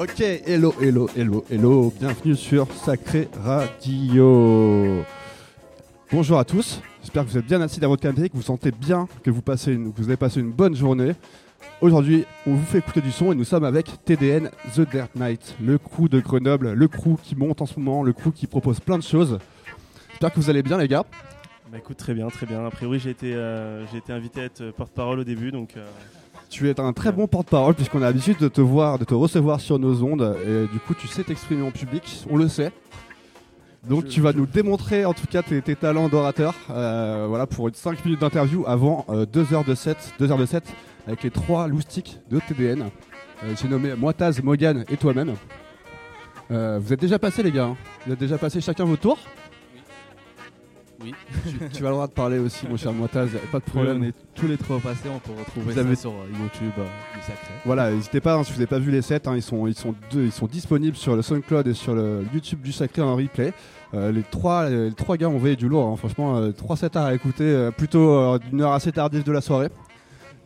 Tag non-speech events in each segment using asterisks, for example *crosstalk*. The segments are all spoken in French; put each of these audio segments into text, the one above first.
Ok, hello, hello, hello, hello, bienvenue sur Sacré Radio. Bonjour à tous, j'espère que vous êtes bien assis dans votre canapé, que vous sentez bien, que vous, avez passé une bonne journée. Aujourd'hui, on vous fait écouter du son et nous sommes avec TDN The Dirt Night, le crew de Grenoble, le crew qui monte en ce moment, le crew qui propose plein de choses. J'espère que vous allez bien les gars. Bah écoute, très bien, très bien. A priori, j'ai été, euh, invité à être euh, porte-parole au début, donc euh, Tu es un très bon porte-parole puisqu'on a l'habitude de te voir, de te recevoir sur nos ondes et du coup tu sais t'exprimer en public, on le sait. Donc Je- tu vas je- nous démontrer en tout cas tes, tes talents d'orateur euh, voilà, pour une 5 minutes d'interview avant 2 heures de set, 2 heures de avec les trois loustiques de TDN. Euh, J'ai nommé moi Taz, Morgan et toi-même. Euh, vous êtes déjà passés les gars, hein vous êtes déjà passés chacun votre tour Oui. tu, tu vas le droit de parler aussi mon cher Moitaz, pas de Problème, problème. on est tous les trois passés, on peut retrouver Vous ça avez- sur euh, YouTube euh, du Sacré. Voilà, n'hésitez pas, hein, si vous n'avez pas vu les sets, hein, ils, sont, ils, sont deux, ils sont disponibles sur le SoundCloud et sur le YouTube du Sacré en replay. Euh, les, trois, les trois gars ont envoyé du lourd, hein, franchement, euh, trois sets à écouter, euh, plutôt euh, d'une heure assez tardive de la soirée.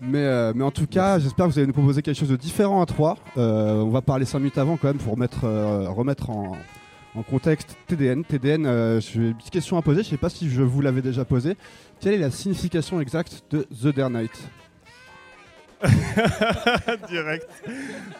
Mais, euh, mais en tout cas, j'espère que vous allez nous proposer quelque chose de différent à trois. Euh, on va parler 5 minutes avant quand même pour mettre, euh, remettre en, en contexte TDN. TDN, euh, j'ai une petite question à poser, je ne sais pas si je vous l'avais déjà posée. Quelle est la signification exacte de The Dare Night *laughs* direct.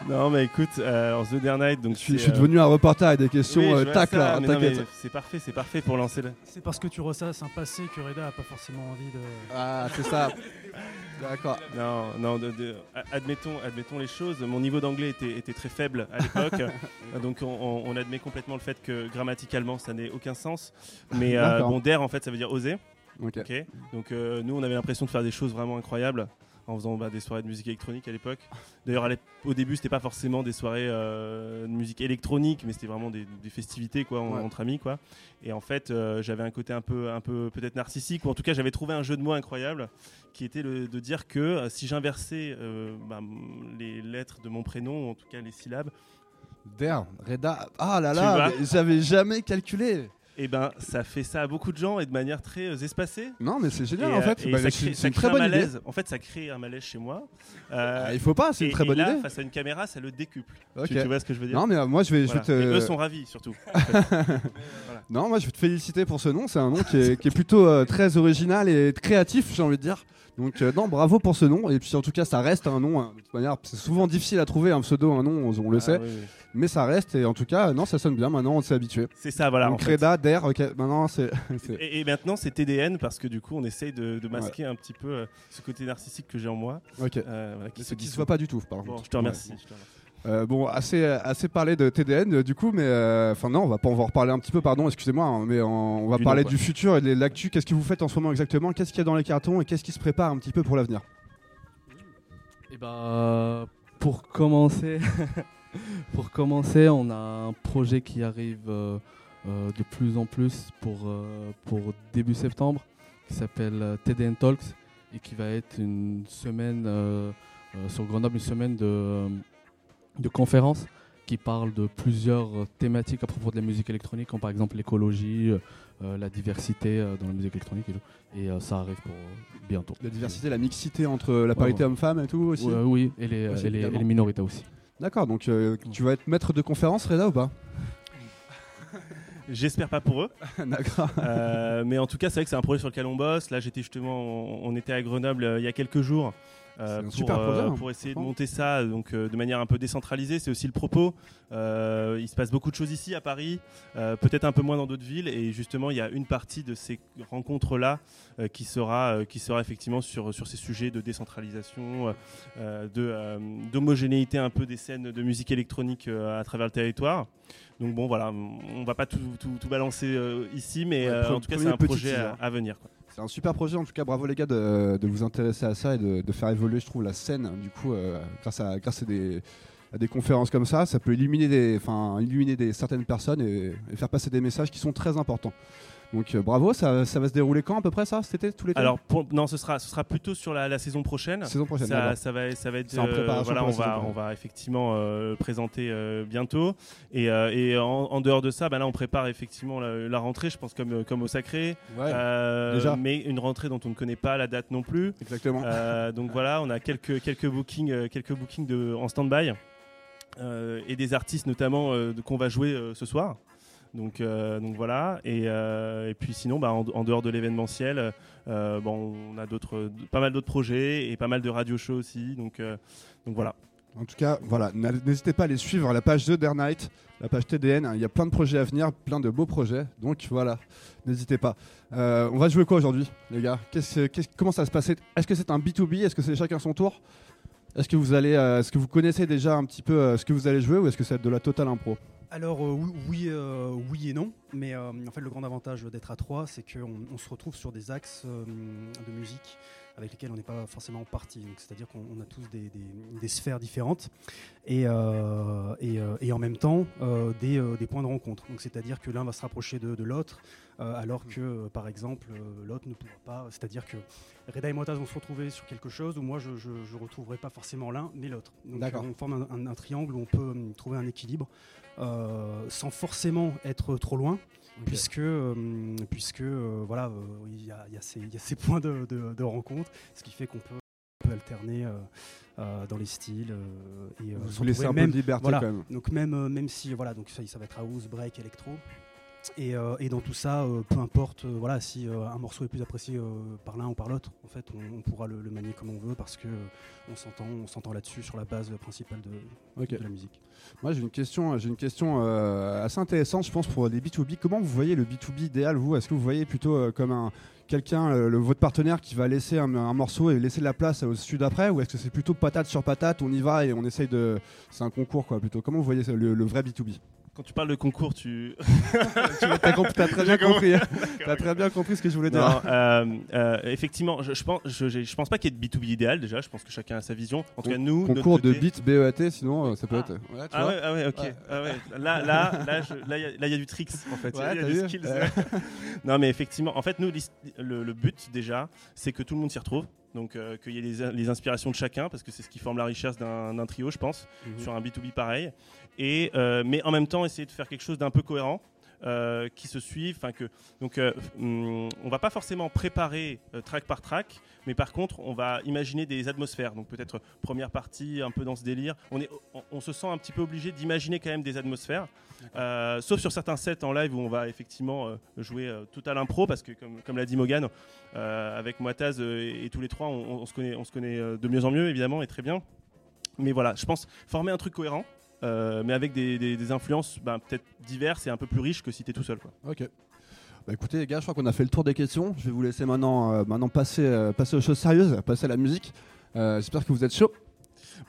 Non, mais écoute, euh, alors The Dare Night, donc je suis, c'est, je suis euh, devenu un reporter avec des questions oui, euh, tac ça, là, t'inquiète. C'est parfait, c'est parfait pour lancer le. C'est parce que tu ressasses un passé que Reda a pas forcément envie de. Ah, c'est ça. *laughs* D'accord. Non, non, de- de- a- admettons, admettons les choses. Mon niveau d'anglais était, était très faible à l'époque, *laughs* donc on, on- on admet complètement le fait que grammaticalement ça n'ait aucun sens. Mais euh, bon, dare en fait ça veut dire oser. Ok. Ok. Donc euh, nous, on avait l'impression de faire des choses vraiment incroyables en faisant bah, des soirées de musique électronique à l'époque. D'ailleurs, au début, c'était pas forcément des soirées euh, de musique électronique, mais c'était vraiment des, des festivités quoi, en- Ouais. entre amis quoi. Et en fait, euh, j'avais un côté un peu, un peu peut-être narcissique, ou en tout cas, j'avais trouvé un jeu de mots incroyable, qui était le- de dire que euh, si j'inversais bah, les lettres de mon prénom, en tout cas les syllabes, Dare, Reda. Ah là là, j'avais jamais calculé. Et ben, ça fait ça à beaucoup de gens et de manière très euh, espacée. Non, mais c'est génial Et, en euh, fait. Bah, ça crée, crée très un bonne idée. En fait, ça crée un malaise chez moi. Euh, Ah, il faut pas, c'est une très bonne et là, idée. face à une caméra, ça le décuple. Tu, tu vois ce que je veux dire? Non, mais euh, moi je vais, je Voilà. te. Et eux sont ravis surtout. *laughs* en fait. Non, moi je vais te féliciter pour ce nom. C'est un nom qui est, qui est plutôt euh, très original et créatif, j'ai envie de dire. Donc euh, non, bravo pour ce nom. Et puis en tout cas, ça reste un nom. hein, de toute manière, c'est souvent difficile à trouver un pseudo, un nom, on, on le Ah, sait. oui, oui. Mais ça reste. Et en tout cas, non, ça sonne bien. Maintenant, on s'est habitué. C'est ça, voilà. en Donc fait. Ok. Maintenant, *laughs* c'est. Et, et maintenant, c'est TDN parce que du coup, on essaye de, de masquer un petit peu euh, ce côté narcissique que j'ai en moi. Ok. euh, voilà, se qui se dissout. voit pas du tout, par Bon, contre. je te remercie. Ouais. je te remercie. Euh, bon, assez, assez parlé de TDN euh, du coup, mais euh, enfin non, on va pas, on va en reparler un petit peu, pardon, excusez-moi, hein, mais on, on va Du parler nom, du futur et de l'actu. Qu'est-ce que vous faites en ce moment exactement? Qu'est-ce qu'il y a dans les cartons et qu'est-ce qui se prépare un petit peu pour l'avenir? Et bah, pour commencer, *laughs* pour commencer, on a un projet qui arrive euh, euh, de plus en plus pour, euh, pour début septembre, qui s'appelle euh, TDN Talks et qui va être une semaine euh, euh, sur Grenoble, une semaine de, euh, de conférences qui parle de plusieurs euh, thématiques à propos de la musique électronique, comme par exemple l'écologie, euh, euh, la diversité euh, dans la musique électronique et tout. Et euh, ça arrive pour bientôt. La diversité, la mixité entre la parité ouais. homme-femme et tout aussi. Ouais, oui, et les, Aussi, et les- et également. les minorités aussi. D'accord, donc euh, tu vas être maître de conférence, Reda ou pas? *laughs* J'espère pas pour eux. *laughs* D'accord. Euh, mais en tout cas, c'est vrai que c'est un projet sur lequel on bosse. Là, j'étais justement, on, on était à Grenoble euh, il y a quelques jours. Euh, pour, super projet, hein, pour essayer de monter ça donc euh, de manière un peu décentralisée c'est aussi le propos. Euh, il se passe beaucoup de choses ici à Paris euh, peut-être un peu moins dans d'autres villes et justement il y a une partie de ces rencontres là qui sera euh, qui sera effectivement sur sur ces sujets de décentralisation euh, de euh, d'homogénéité un peu des scènes de musique électronique euh, à travers le territoire. Donc bon voilà on va pas tout, tout, tout balancer euh, ici mais Ouais, euh, en tout cas c'est un projet à, à venir quoi. C'est un super projet, en tout cas, bravo les gars de, vous intéresser à ça et de, faire évoluer, je trouve, la scène. Du coup, euh, grâce, à, des, conférences comme ça, ça peut illuminer, des, certaines personnes et faire passer des messages qui sont très importants. Donc euh, bravo, ça, ça va se dérouler quand à peu près ça Cet été Tous les Alors pour- non, ce sera ce sera plutôt sur la, la saison prochaine. Saison prochaine, Ça, ça va ça va être en préparation voilà pour on va prochaine. on va effectivement euh, présenter euh, bientôt et, euh, et en, en dehors de ça bah là on prépare effectivement la, la rentrée je pense comme comme au sacré Ouais, Euh, déjà. mais une rentrée dont on ne connaît pas la date non plus exactement. Euh, donc voilà on a quelques quelques bookings euh, quelques bookings de en stand-by euh, et des artistes notamment euh, qu'on va jouer euh, ce soir. Donc, euh, voilà. Et, euh, et puis sinon, bah, en, dehors de l'événementiel, euh, on a d'autres, pas mal d'autres projets et pas mal de radio shows aussi. Donc, euh, voilà. En tout cas, voilà, n'hésitez pas à les suivre, la page The Dare Night, la page TDN. Il y a plein de projets à venir, plein de beaux projets. Donc voilà, n'hésitez pas. On va jouer quoi aujourd'hui, les gars? Qu'est-ce- Comment ça se passer Est-ce que c'est un B2B Est-ce que c'est chacun son tour? Est-ce que vous allez, est-ce que vous connaissez déjà un petit peu ce que vous allez jouer ou est-ce que c'est de la totale impro? Alors euh, oui, euh, oui et non, mais euh, en fait le grand avantage d'être à trois, c'est qu'on on se retrouve sur des axes de musique avec lesquels on n'est pas forcément parti. Donc, C'est-à-dire qu'on on a tous des, des- des sphères différentes et, et, et en même temps des, des points de rencontre. Donc c'est-à-dire que l'un va se rapprocher de, de l'autre, alors que par exemple l'autre ne pourra pas. C'est-à-dire que Reda et Motaz vont se retrouver sur quelque chose où moi je ne retrouverai pas forcément l'un mais l'autre. Donc on forme un, un- un triangle où on peut trouver un équilibre sans forcément être trop loin. Puisque, euh, puisque euh, voilà, euh, il y, a, il y a ces- il y a ces *laughs* points de, de- de rencontre, ce qui fait qu'on peut, alterner euh, euh, dans les styles euh, et euh, Vous se vous laissez un peu même de liberté voilà. quand même. donc même, euh, même si voilà, donc ça, ça va être house, break, électro. Et, euh, et dans tout ça, euh, peu importe, euh, voilà, si un morceau est plus apprécié par l'un ou par l'autre, en fait, on, on pourra le, le manier comme on veut parce que on s'entend, on s'entend là-dessus sur la base principale de, la musique. Moi, j'ai une question, j'ai une question assez intéressante, je pense, pour les B2B. Comment vous voyez le B2B idéal, vous? Est-ce que vous voyez plutôt comme un quelqu'un, votre partenaire, qui va laisser un, un morceau et laisser de la place au sud après, ou est-ce que c'est plutôt patate sur patate, on y va et on essaye de, c'est un concours quoi, plutôt. Comment vous voyez le, le vrai B2B Quand tu parles de concours, tu. *laughs* Compris- t'as très bien compris. compris. *laughs* T'as très bien compris ce que je voulais dire. Non, euh, euh, effectivement, je, je pense, je, je pense pas qu'il y ait de B2B idéal déjà. Je pense que chacun a sa vision. En tout cas, nous, Concours de côté- beat BEAT, sinon euh, ça peut Ah. être. Ouais, tu Ah vois ouais, ah ouais, ok. Ouais. Ah ouais. Là, là, là, il y a- y du tricks en fait. Il y a- y vu skills. *laughs* Non, mais effectivement, en fait, nous, le, le but déjà, c'est que tout le monde s'y retrouve. Donc, euh, qu'il y ait les, les inspirations de chacun, parce que c'est ce qui forme la richesse d'un d'un trio, je pense, Mhm. sur un B2B pareil. Et, euh, mais en même temps, essayer de faire quelque chose d'un peu cohérent. euh, qui se suivent, enfin que donc euh, hum, on va pas forcément préparer euh, track par track, mais par contre on va imaginer des atmosphères. Donc peut-être première partie un peu dans ce délire. On est, on, on se sent un petit peu obligé d'imaginer quand même des atmosphères, sauf sur certains sets en live où on va effectivement jouer tout à l'impro parce que comme, comme l'a dit Morgan, euh, avec Moitaz et, et tous les trois, on, on se connaît, on se connaît de mieux en mieux évidemment et très bien. Mais voilà, je pense former un truc cohérent. Euh, mais avec des, des- des influences ben, peut-être diverses et un peu plus riches que si t'es tout seul. Quoi. Ok. Bah écoutez les gars, je crois qu'on a fait le tour des questions. Je vais vous laisser maintenant, euh, maintenant passer, euh, passer aux choses sérieuses, passer à la musique. Euh, J'espère que vous êtes chaud.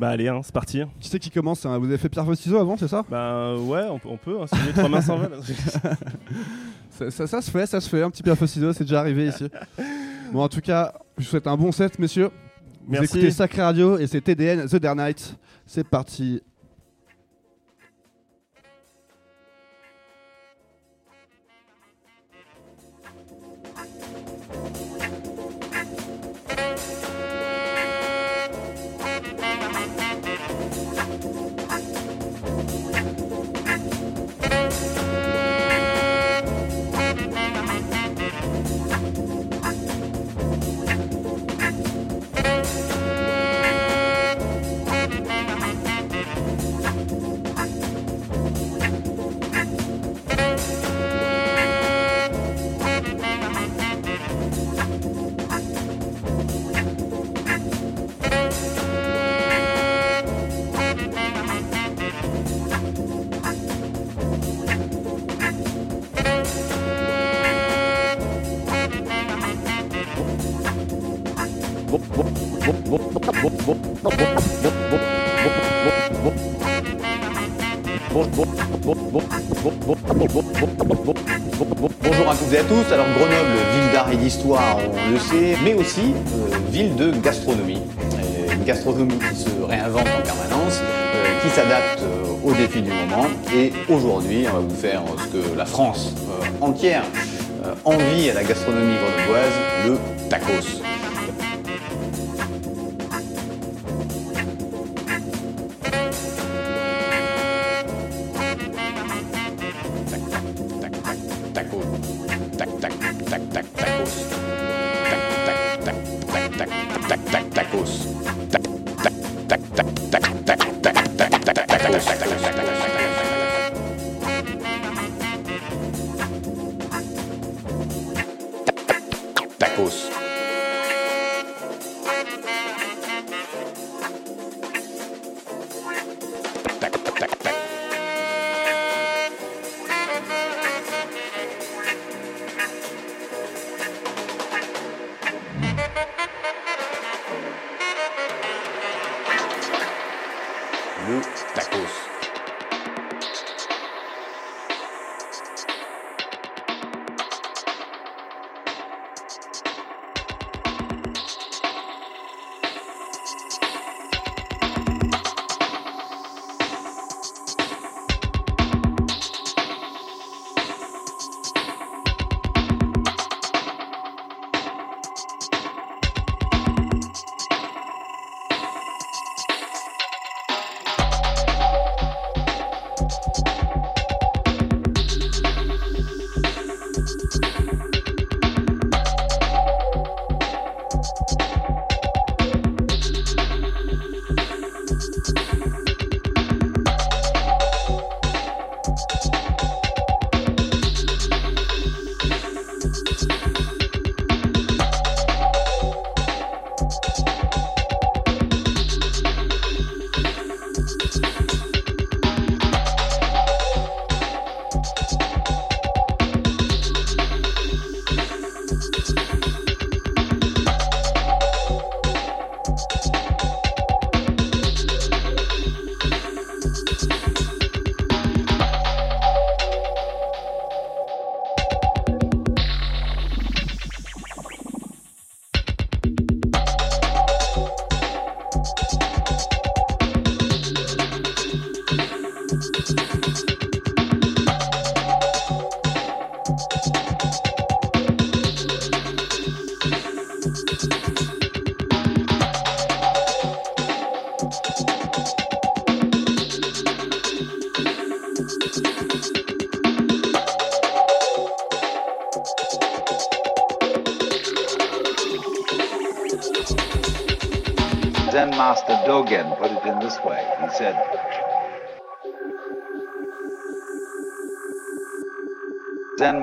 Bah allez, hein, c'est parti. Qui c'est qui commence hein? Vous avez fait pierre ciseaux avant, c'est ça? Bah ouais, on, peut- on peut, hein, si les trois mains s'en veulent. *laughs* ça, ça- ça se fait, ça se fait. Un petit pierre ciseaux, c'est déjà arrivé ici. Bon, en tout cas, je vous souhaite un bon set, messieurs. Vous Merci. écoutez Sacré Radio et c'est TDN The Dare Night. C'est parti. D'histoire, on le sait, mais aussi euh, ville de gastronomie. Euh, une gastronomie qui se réinvente en permanence, euh, qui s'adapte aux défis du moment. Et aujourd'hui, on va vous faire ce que la France entière envie à la gastronomie grenobloise, le. Tacos.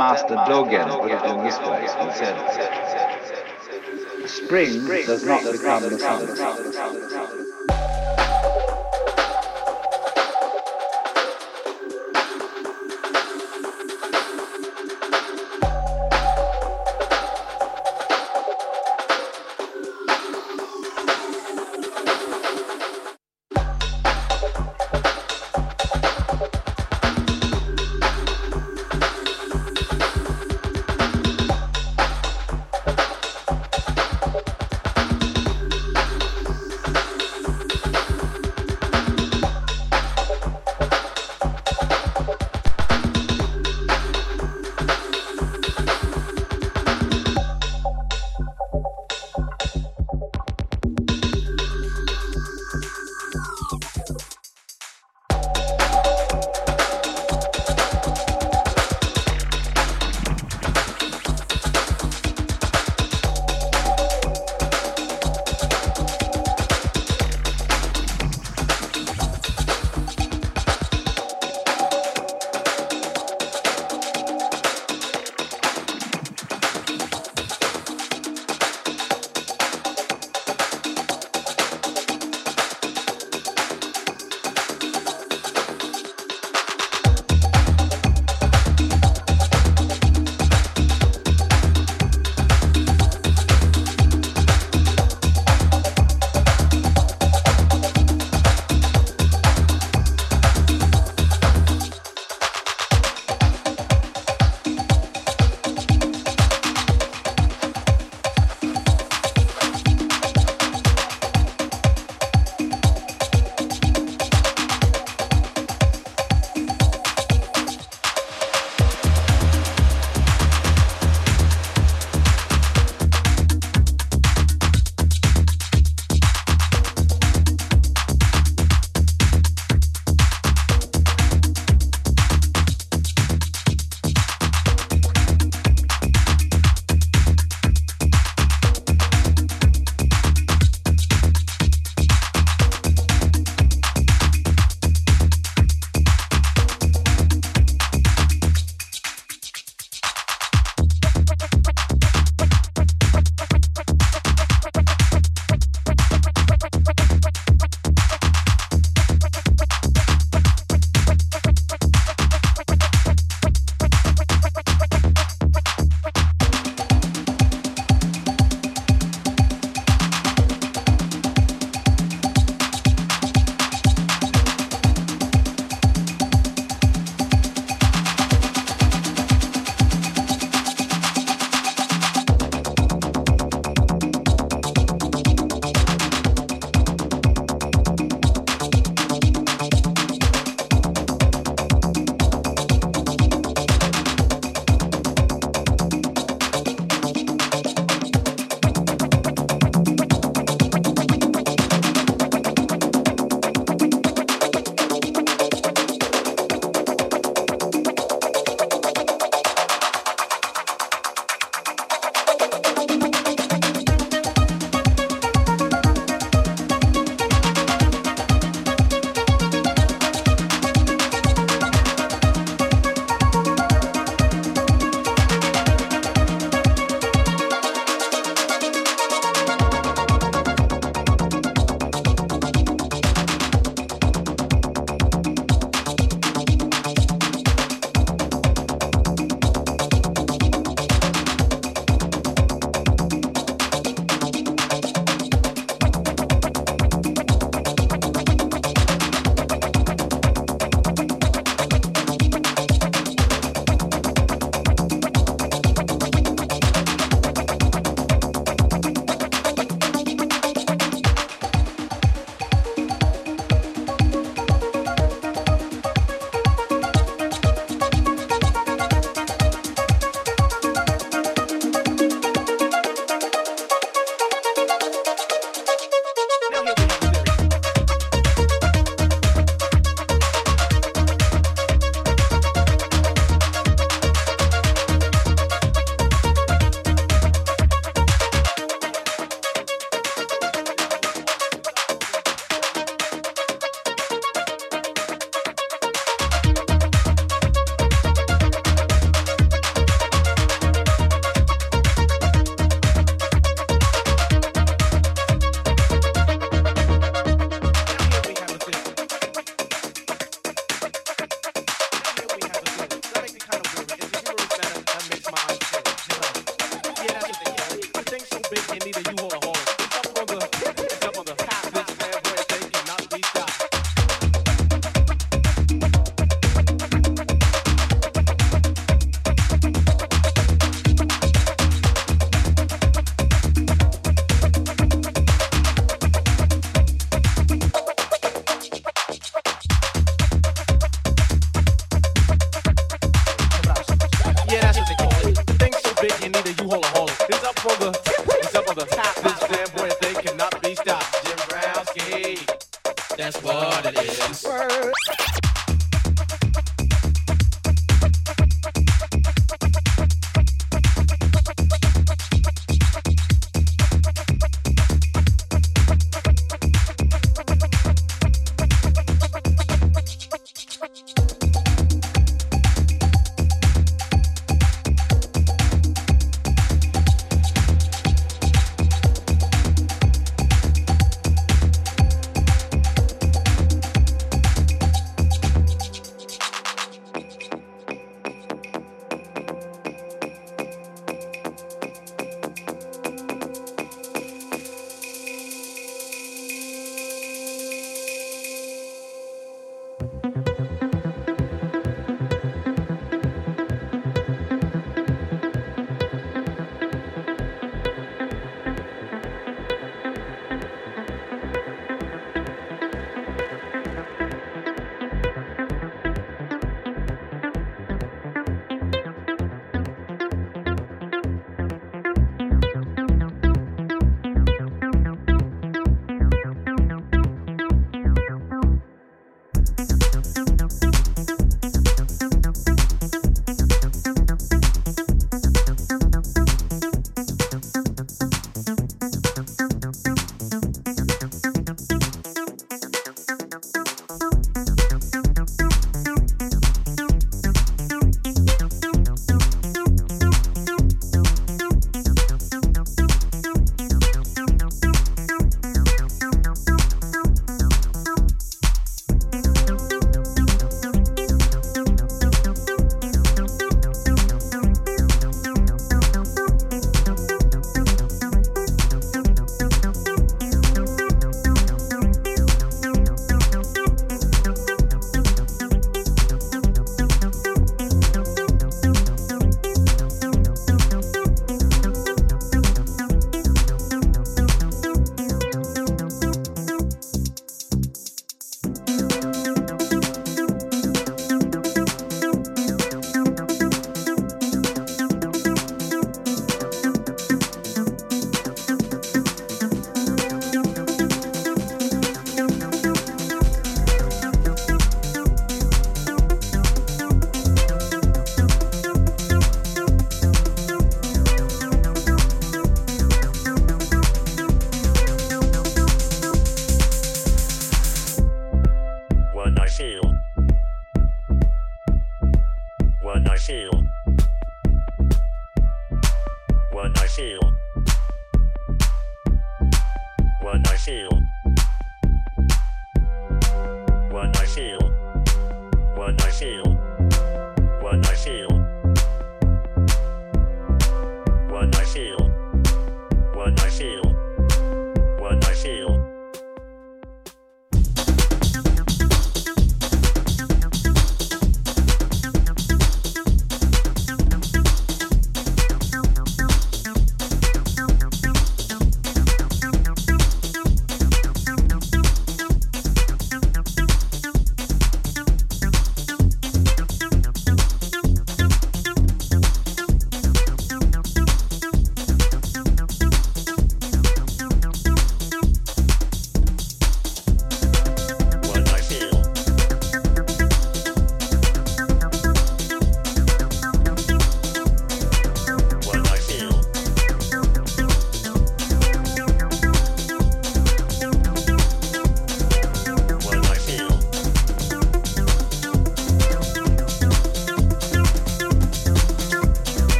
Master Dogen put it in this way. He said, Spring does not become the summer.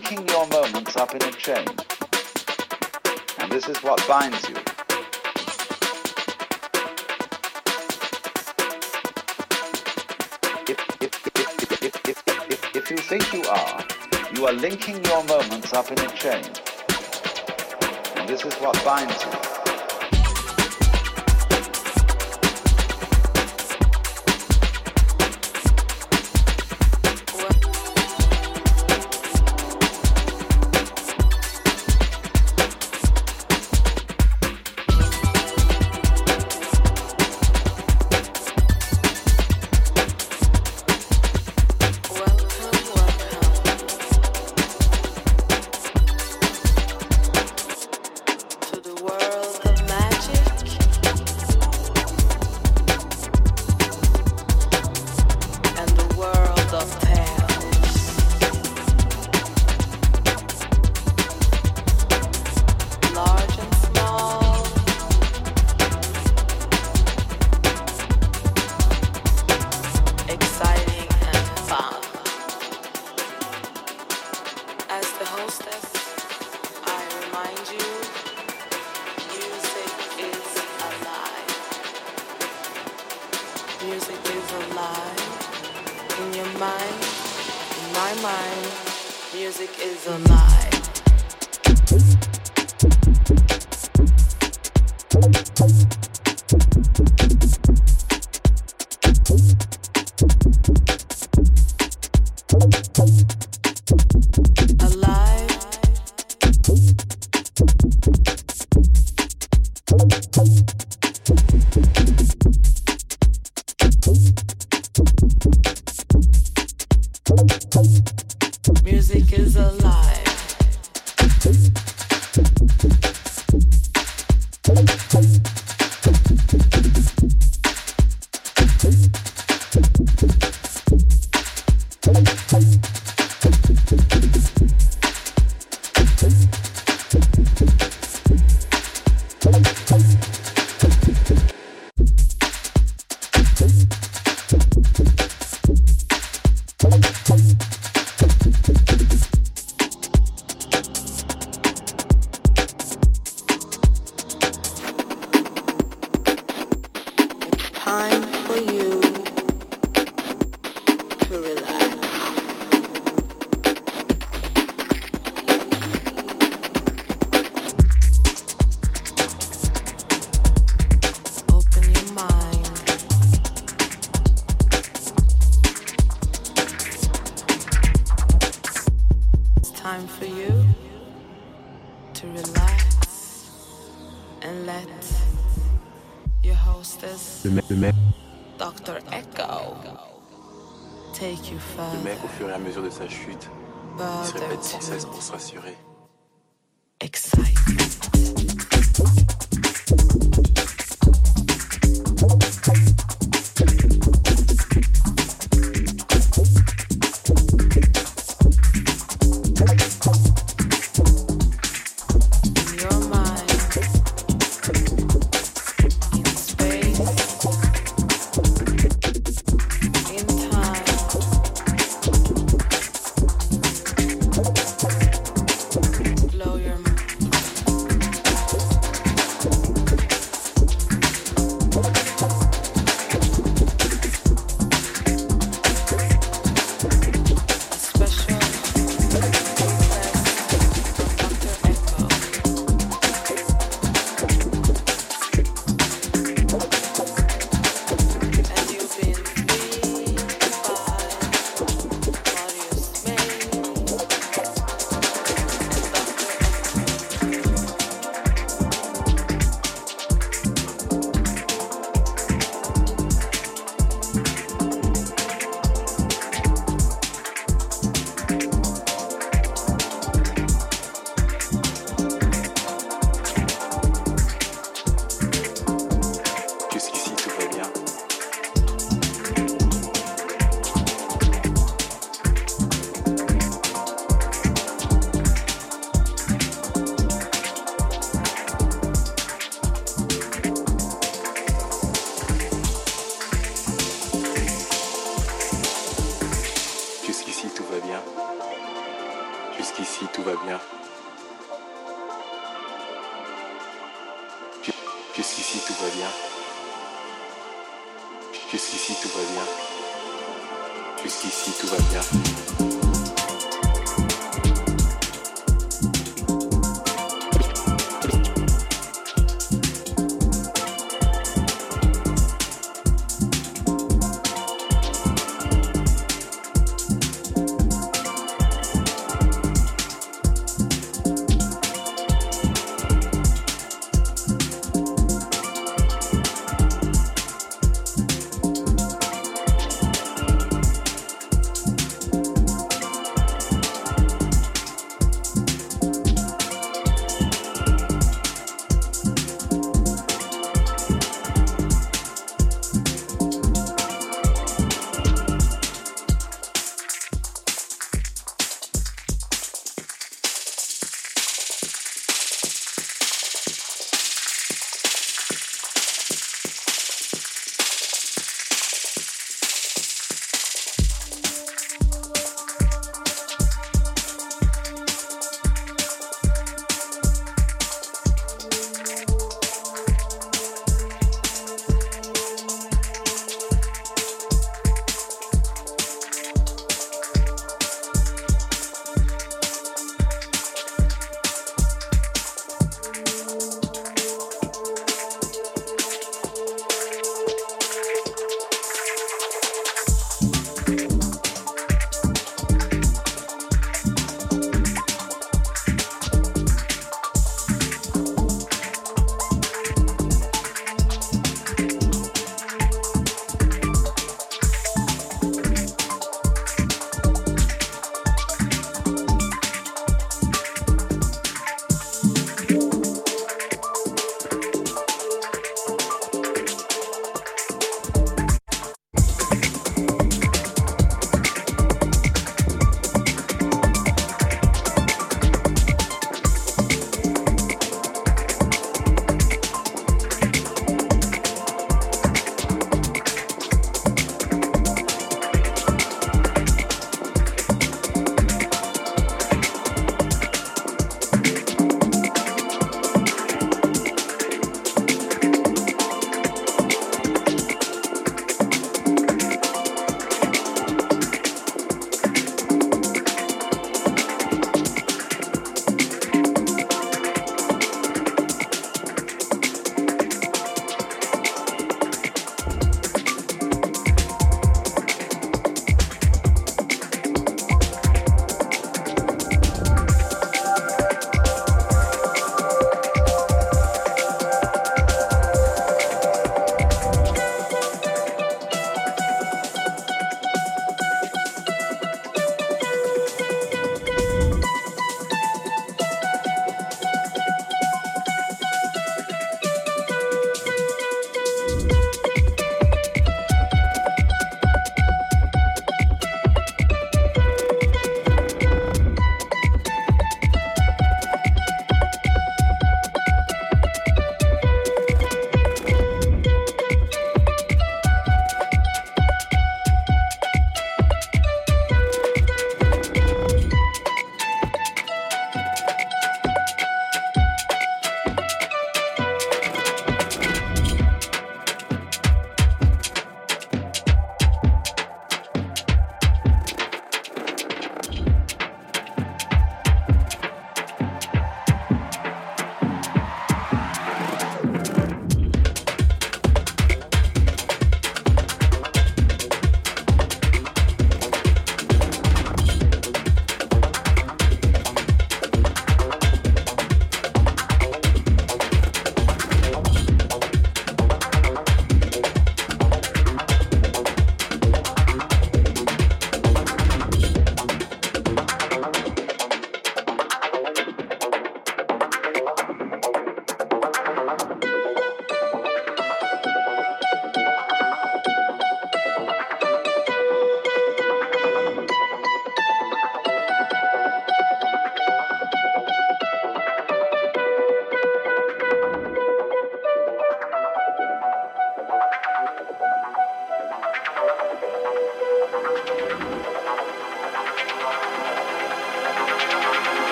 linking your moments up in a chain. And this is what binds you. If, if, if, if you think you are, you are linking your moments up in a chain. And this is what binds you. rassurer.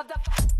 motherfucker.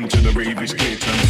into the rave is clear.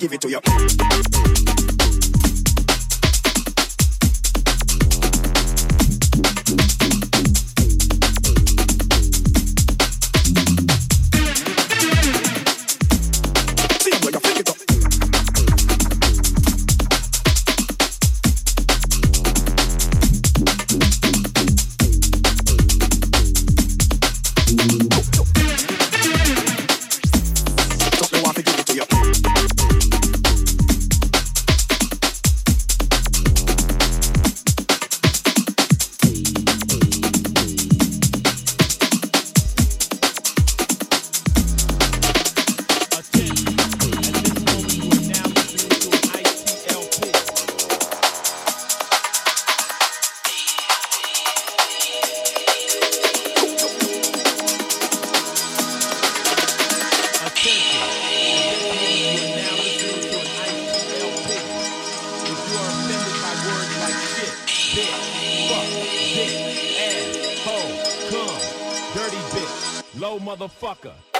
Give it to you. Motherfucker.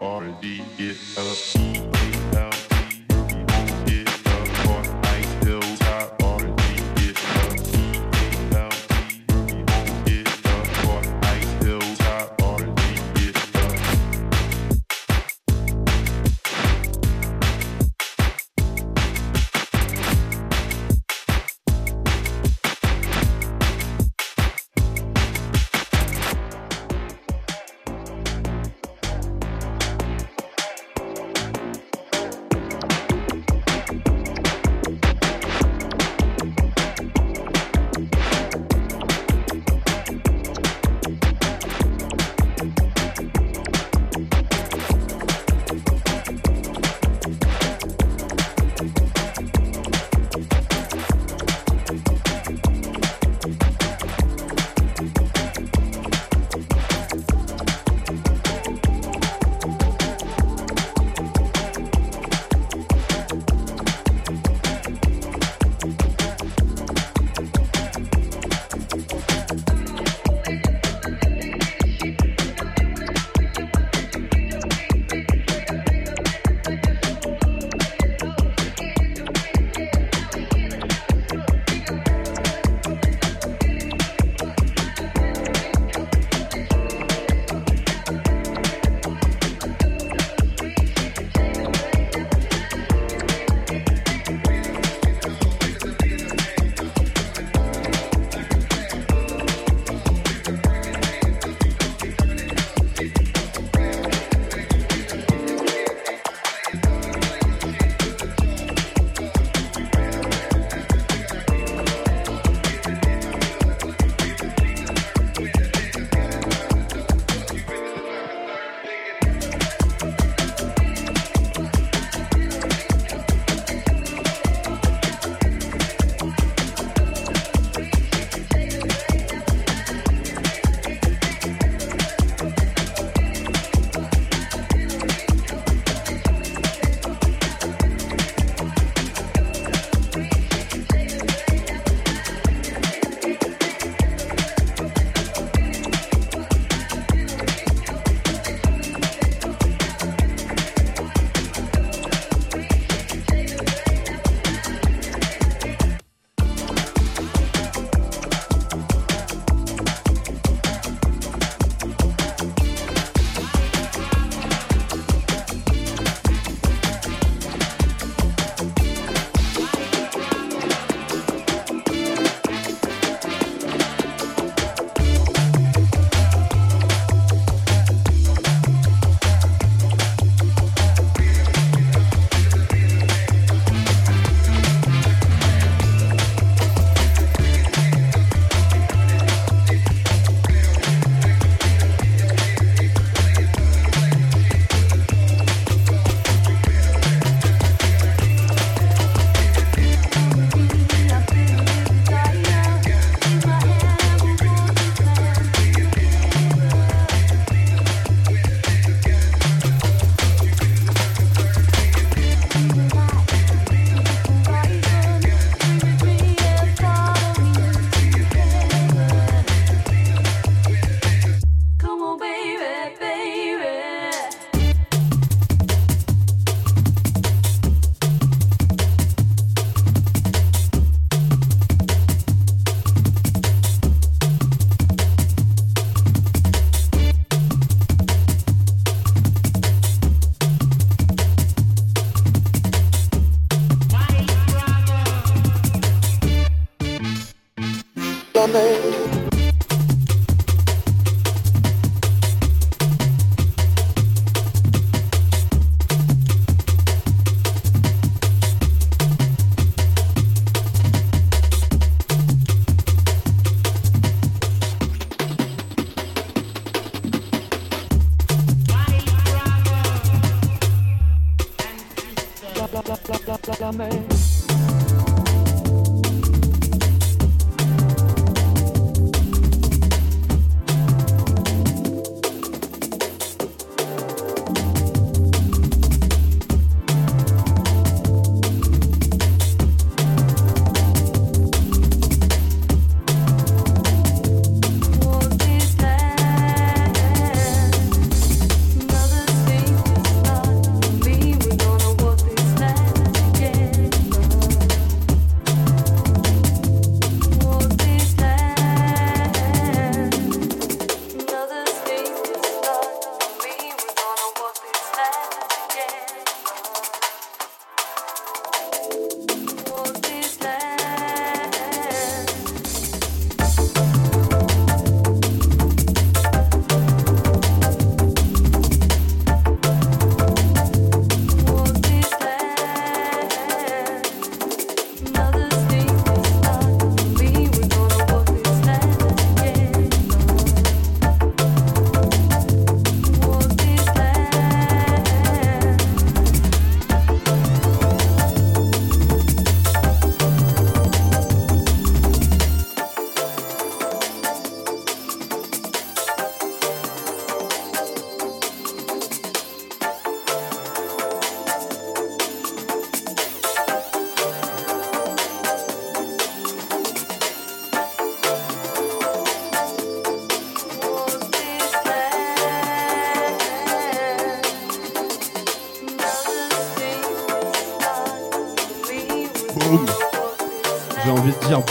already is.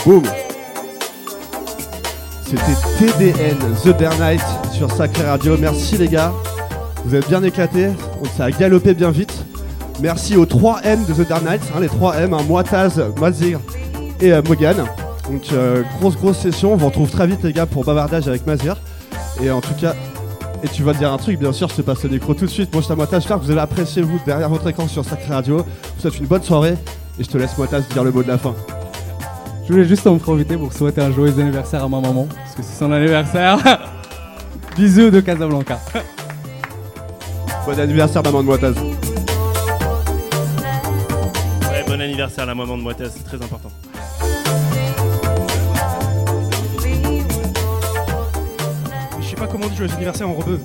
Boum. C'était TDN, The Dare Night sur Sacré Radio. Merci les gars. Vous êtes bien éclatés. On s'est galopé bien vite. Merci aux 3 M de The Dare Night. hein, les 3 M, hein, moi, Taz, Mazir et euh, Mogan. Donc euh, grosse grosse session. On vous retrouve très vite les gars pour bavardage avec Mazir. Et en tout cas, et tu vas dire un truc, bien sûr, je te passe le micro tout de suite. Moi, je t'aime Taz. J'espère que vous avez apprécié vous derrière votre écran sur Sacré Radio. Je vous souhaite une bonne soirée. Et je te laisse moi Taz dire le mot de la fin. Je voulais juste en profiter pour souhaiter un joyeux anniversaire à ma maman, parce que c'est son anniversaire. *laughs* Bisous de Casablanca. Bon anniversaire maman de Moitaz. Ouais, bon anniversaire à la maman de Moitaz, c'est très important. Je sais pas comment on dit joyeux anniversaire en rebeu.